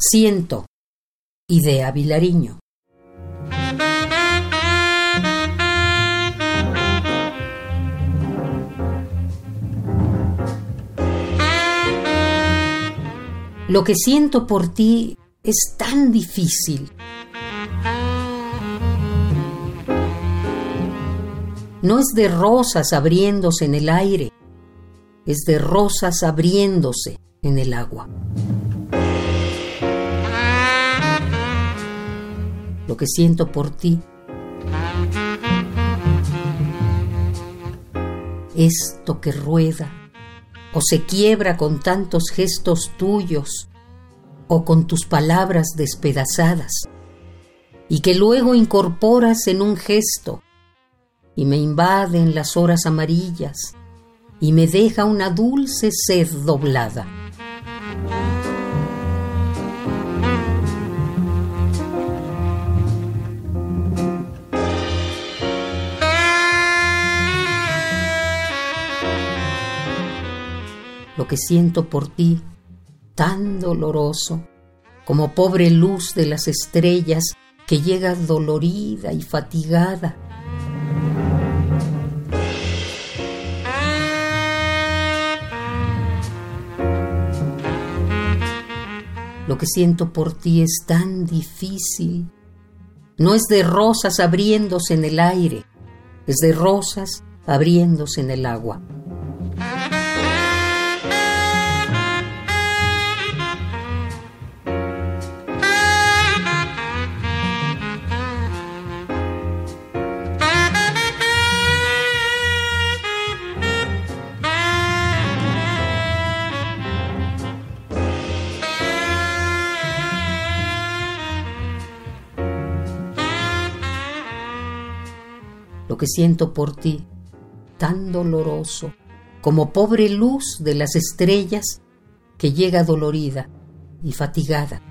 Siento. Idea Vilariño. Lo que siento por ti es tan difícil. No es de rosas abriéndose en el aire, es de rosas abriéndose en el agua. Que siento por ti esto que rueda o se quiebra con tantos gestos tuyos o con tus palabras despedazadas y que luego incorporas en un gesto y me invaden las horas amarillas y me deja una dulce sed doblada. Lo que siento por ti, tan doloroso, como pobre luz de las estrellas que llega dolorida y fatigada Lo que siento por ti es tan difícil. No es de rosas abriéndose en el aire, es de rosas abriéndose en el agua. Lo que siento por ti, tan doloroso, como pobre luz de las estrellas que llega dolorida y fatigada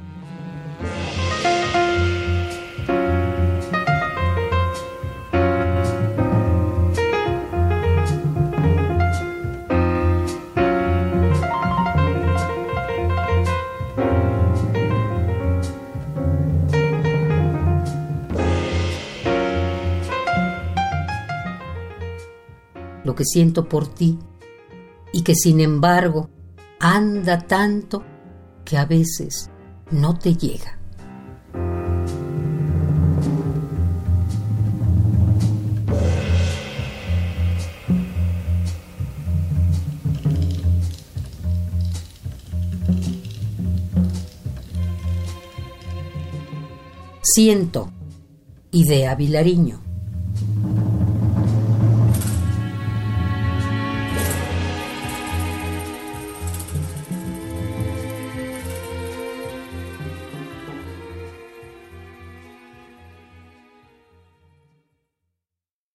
lo que siento por ti y que sin embargo anda tanto que a veces no te llega. Siento, idea Vilariño.